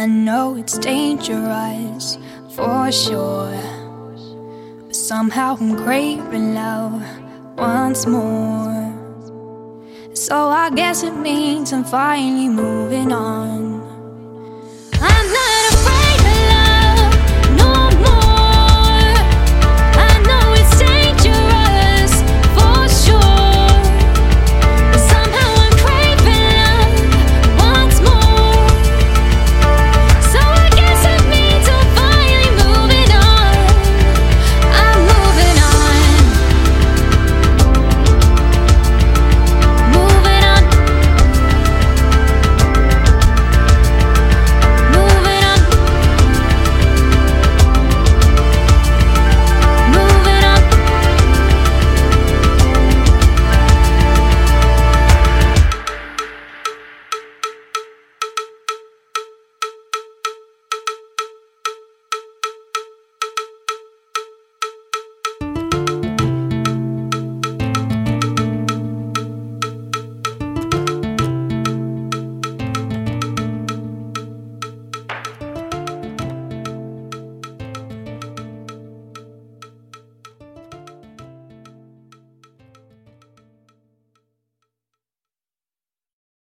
I know it's dangerous for sure. But somehow I'm craving love once more. So I guess it means I'm finally moving on.